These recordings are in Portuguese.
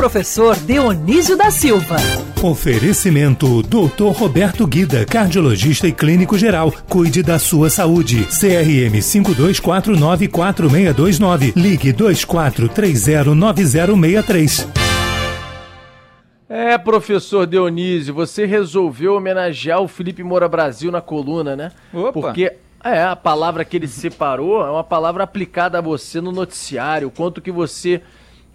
professor Dionísio da Silva. Oferecimento Dr. Roberto Guida, cardiologista e clínico geral. Cuide da sua saúde. CRM 52494629. Ligue 24309063. É, professor Dionísio, você resolveu homenagear o Felipe Moura Brasil na coluna, né? Opa. Porque é, a palavra que ele separou é uma palavra aplicada a você no noticiário, o quanto que você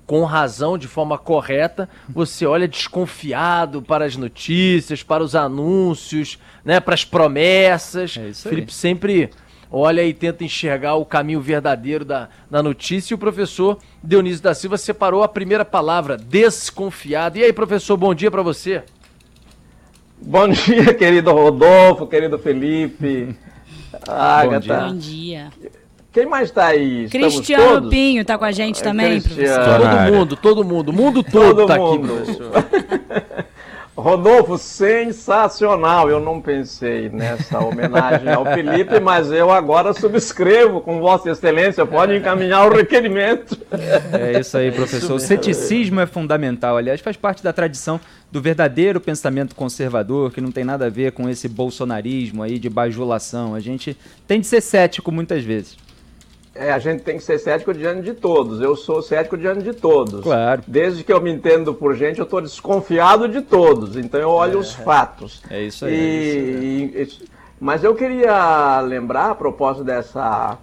com razão, de forma correta, você olha desconfiado para as notícias, para os anúncios, né, para as promessas. É isso aí. Felipe sempre olha e tenta enxergar o caminho verdadeiro da, da notícia. E o professor Dionísio da Silva separou a primeira palavra, desconfiado. E aí, professor, bom dia para você. Bom dia, querido Rodolfo, querido Felipe, Agatha. Bom dia. Quem mais está aí? Estamos Cristiano todos? Pinho tá com a gente também, Cristiano. professor. Todo mundo, todo mundo, o mundo todo, Todo tá mundo. aqui, professor. Rodolfo, sensacional. Eu não pensei nessa homenagem ao Felipe, mas eu agora subscrevo com Vossa Excelência. Pode encaminhar o requerimento. É isso aí, professor. O ceticismo é fundamental. Aliás, faz parte da tradição do verdadeiro pensamento conservador, que não tem nada a ver com esse bolsonarismo aí de bajulação. A gente tem de ser cético muitas vezes. É, a gente tem que ser cético diante de todos. Eu sou cético diante de todos. Claro. Desde que eu me entendo por gente, eu estou desconfiado de todos. Então eu olho os fatos. É isso aí. E- e- mas eu queria lembrar, a propósito dessa,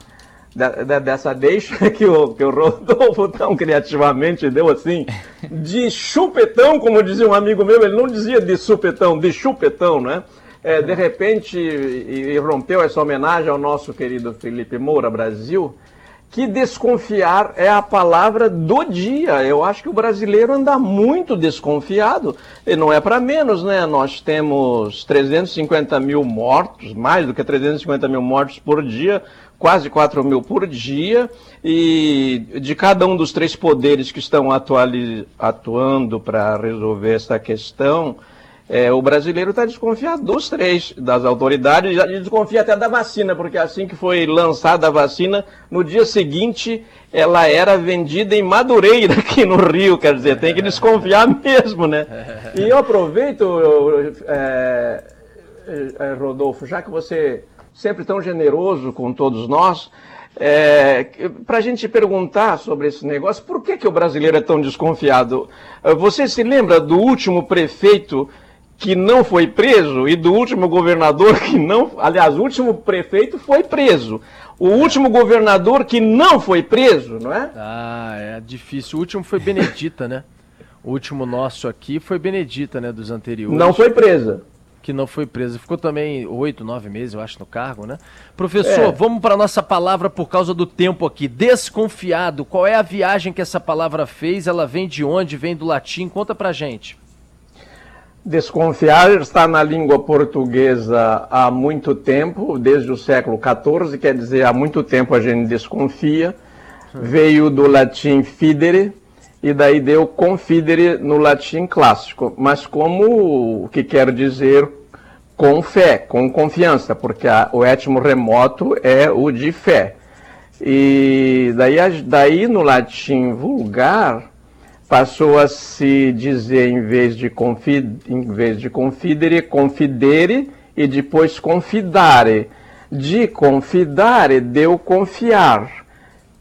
de- de- dessa deixa que o, que o Rodolfo tão criativamente deu assim, de chupetão, como dizia um amigo meu, ele não dizia de supetão, de chupetão, né? É, de repente, e, e rompeu essa homenagem ao nosso querido Felipe Moura Brasil, que desconfiar é a palavra do dia. Eu acho que o brasileiro anda muito desconfiado. E não é para menos, né? Nós temos 350 mil mortos, mais do que 350 mil mortos por dia, quase 4 mil por dia. E de cada um dos três poderes que estão atuando para resolver essa questão, é, o brasileiro está desconfiado dos três, das autoridades, e desconfia até da vacina, porque assim que foi lançada a vacina, no dia seguinte ela era vendida em Madureira, aqui no Rio, quer dizer, tem que desconfiar mesmo, né? E eu aproveito, eu, é, é, Rodolfo, já que você sempre tão generoso com todos nós, é, para a gente perguntar sobre esse negócio, por que, que o brasileiro é tão desconfiado? Você se lembra do último prefeito que não foi preso e do último governador que não. Aliás, o último prefeito foi preso. O último governador que não foi preso, não é? Ah, é difícil. O último foi Benedita, né? O último nosso aqui foi Benedita, né? Dos anteriores. Não foi presa. Que não foi presa. Ficou também oito, nove meses, eu acho, no cargo, né? Professor, É. vamos para nossa palavra por causa do tempo aqui. Desconfiado. Qual é a viagem que essa palavra fez? Ela vem de onde? Vem do latim? Conta pra gente. Desconfiar está na língua portuguesa há muito tempo, desde o século XIV, quer dizer, há muito tempo a gente desconfia. Veio do latim fidere, e daí deu confidere no latim clássico, mas como o que quer dizer com fé, com confiança, porque a- o étimo remoto é o de fé. E daí, daí no latim vulgar passou a se dizer em vez de confi, em vez de confidere, confidere e depois confidare. De confidare deu confiar.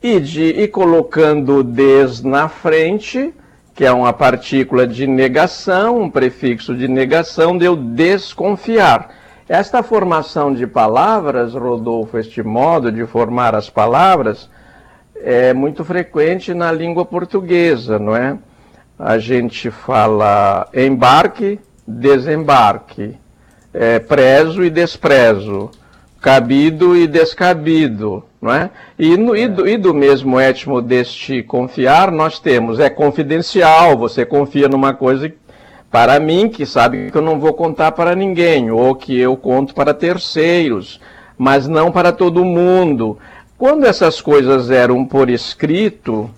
E, de, e colocando des na frente, que é uma partícula de negação, um prefixo de negação, deu desconfiar. Esta formação de palavras, Rodolfo, este modo de formar as palavras, é muito frequente na língua portuguesa, não é? A gente fala embarque, desembarque, é, prezo e desprezo, cabido e descabido, não é? E, no- e do, e do mesmo étimo deste confiar, nós temos, é confidencial, você confia numa coisa para mim, que sabe que eu não vou contar para ninguém, ou que eu conto para terceiros, mas não para todo mundo. Quando essas coisas eram por escrito,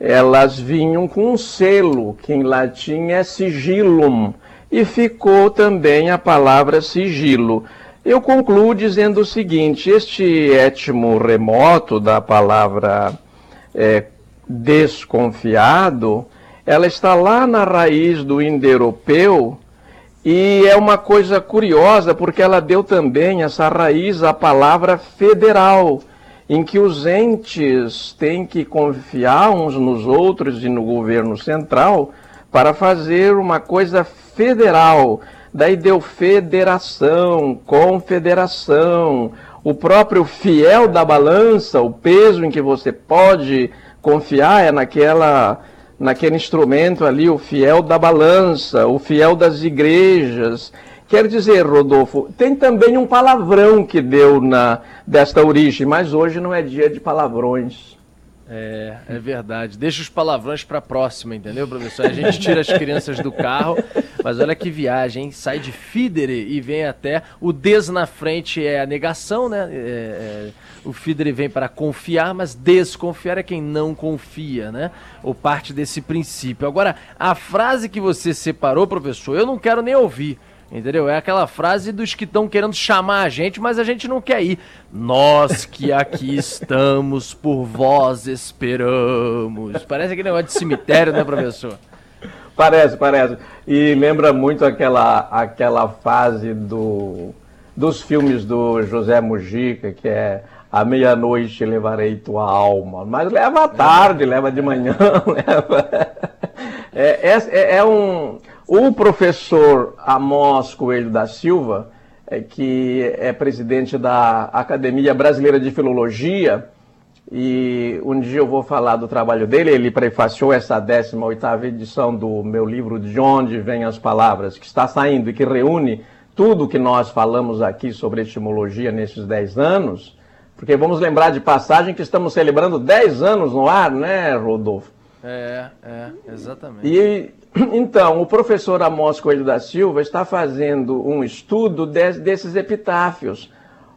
elas vinham com um selo, que em latim é sigillum, e ficou também a palavra sigilo. Eu concluo dizendo o seguinte: este étimo remoto da palavra é, desconfiado ela está lá na raiz do indo-europeu e é uma coisa curiosa porque ela deu também essa raiz à palavra federal, em que os entes têm que confiar uns nos outros e no governo central para fazer uma coisa federal. Daí deu federação, confederação, o próprio fiel da balança, o peso em que você pode confiar é naquela naquele instrumento ali, o fiel da balança, o fiel das igrejas. Quer dizer, Rodolfo, tem também um palavrão que deu na desta origem, mas hoje não é dia de palavrões. É, é verdade. Deixa os palavrões para próxima, entendeu, professor? A gente tira as crianças do carro, mas olha que viagem, hein? Sai de Fidere e vem até. O des na frente é a negação, né? É, é, o Fidere vem para confiar, mas desconfiar é quem não confia, né? Ou parte desse princípio. Agora, a frase que você separou, professor, eu não quero nem ouvir. Entendeu? É aquela frase dos que estão querendo chamar a gente, mas a gente não quer ir. Nós que aqui estamos, por vós esperamos. Parece aquele negócio de cemitério, né, professor? Parece, parece. E lembra muito aquela, aquela fase do, dos filmes do José Mujica, que é à meia-noite levarei tua alma. Mas leva à tarde, leva de manhã, leva. É, é, é um o professor Amós Coelho da Silva, é, que é presidente da Academia Brasileira de Filologia, e um dia eu vou falar do trabalho dele, ele prefaciou essa 18ª edição do meu livro De Onde Vêm as Palavras, que está saindo e que reúne tudo que nós falamos aqui sobre etimologia nesses 10 anos, porque vamos lembrar de passagem que estamos celebrando 10 anos no ar, né, Rodolfo? É, é, exatamente. E então, o professor Amós Coelho da Silva está fazendo um estudo de, desses epitáfios.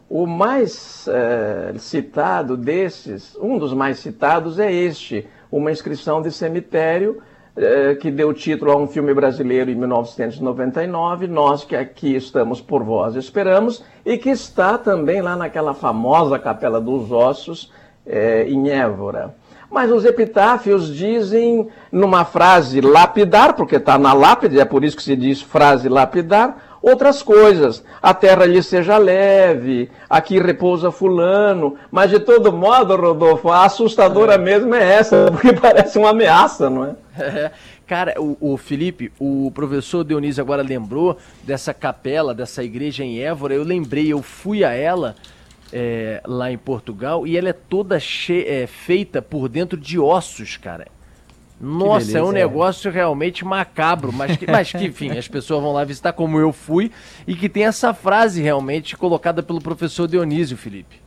O mais é, citado desses, um dos mais citados é este, uma inscrição de cemitério é, que deu título a um filme brasileiro em 1999, Nós que aqui estamos por vós esperamos, e que está também lá naquela famosa Capela dos Ossos, é, em Évora. Mas os epitáfios dizem numa frase lapidar, porque está na lápide, é por isso que se diz frase lapidar, outras coisas. A terra lhe seja leve, aqui repousa fulano. Mas de todo modo, Rodolfo, a assustadora é. mesmo é essa, porque parece uma ameaça, não é? é. Cara, o, o, Felipe, o professor Dionísio agora lembrou dessa capela, dessa igreja em Évora. Eu lembrei, eu fui a ela é, lá em Portugal e ela é toda che é, feita por dentro de ossos, cara. Nossa, beleza, é um negócio realmente macabro, mas que, mas que, enfim, as pessoas vão lá visitar como eu fui e que tem essa frase realmente colocada pelo professor Dionísio, Felipe.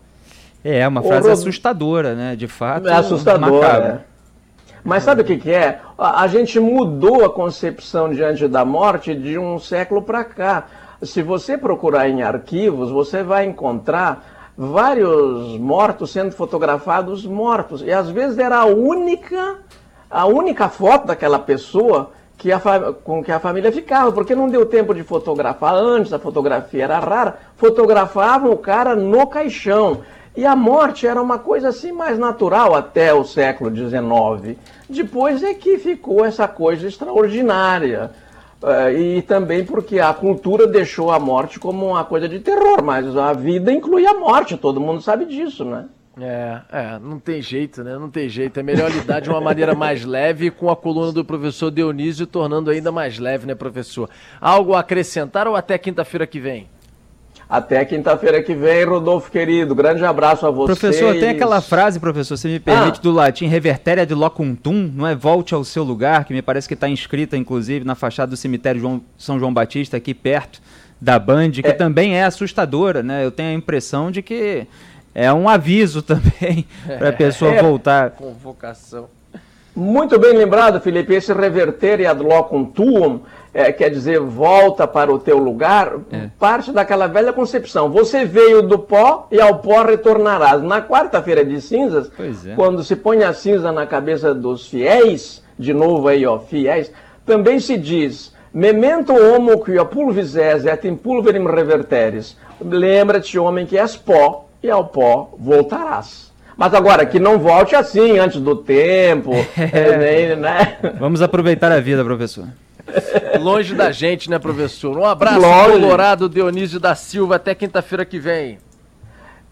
É, uma frase Ô, assustadora, né? De fato. É assustadora. É. Mas sabe o que, que é? A, a gente mudou a concepção diante da morte de um século para cá. Se você procurar em arquivos, você vai encontrar vários mortos sendo fotografados mortos. E às vezes era a única, a única foto daquela pessoa que a, com que a família ficava, porque não deu tempo de fotografar antes, a fotografia era rara, fotografavam o cara no caixão. E a morte era uma coisa assim mais natural até o século XIX. Depois é que ficou essa coisa extraordinária. Uh, e também porque a cultura deixou a morte como uma coisa de terror, mas a vida inclui a morte, todo mundo sabe disso, né? É, é, não tem jeito, né? Não tem jeito. É melhor lidar de uma maneira mais leve com a coluna do professor Dionísio tornando ainda mais leve, né, professor? Algo a acrescentar ou até quinta-feira que vem? Até quinta-feira que vem, Rodolfo querido. Grande abraço a você. Professor, tem aquela frase, professor, se me permite, ah. do latim revertéria de locuntum, não é? Volte ao seu lugar, que me parece que está inscrita, inclusive, na fachada do cemitério João, São João Batista, aqui perto da Band, que é. também é assustadora, né? Eu tenho a impressão de que é um aviso também para a pessoa é. voltar. Convocação. Muito bem lembrado, Felipe. Esse reverter ad locum tuum é, quer dizer volta para o teu lugar, é. parte daquela velha concepção. Você veio do pó e ao pó retornarás. Na quarta-feira de cinzas, é. quando se põe a cinza na cabeça dos fiéis, de novo aí, ó, fiéis, também se diz memento homo qui a pulvis et in pulverim reverteres. Lembra-te, homem, que és pó e ao pó voltarás. Mas agora, que não volte assim, antes do tempo, é, né? Vamos aproveitar a vida, professor. Longe da gente, né, professor? Um abraço, Longe. Colorado Dionísio da Silva. Até quinta-feira que vem.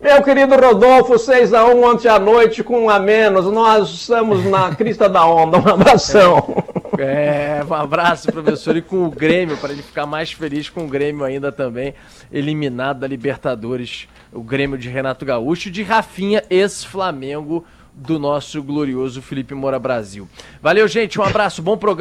Meu querido Rodolfo, 6x1 ontem à noite com um a menos. Nós estamos na crista da onda. Um abração. É, um abraço, professor. E com o Grêmio, para ele ficar mais feliz com o Grêmio ainda também, eliminado da Libertadores, o Grêmio de Renato Gaúcho, de Rafinha, ex-Flamengo, do nosso glorioso Felipe Moura Brasil. Valeu, gente. Um abraço, bom programa.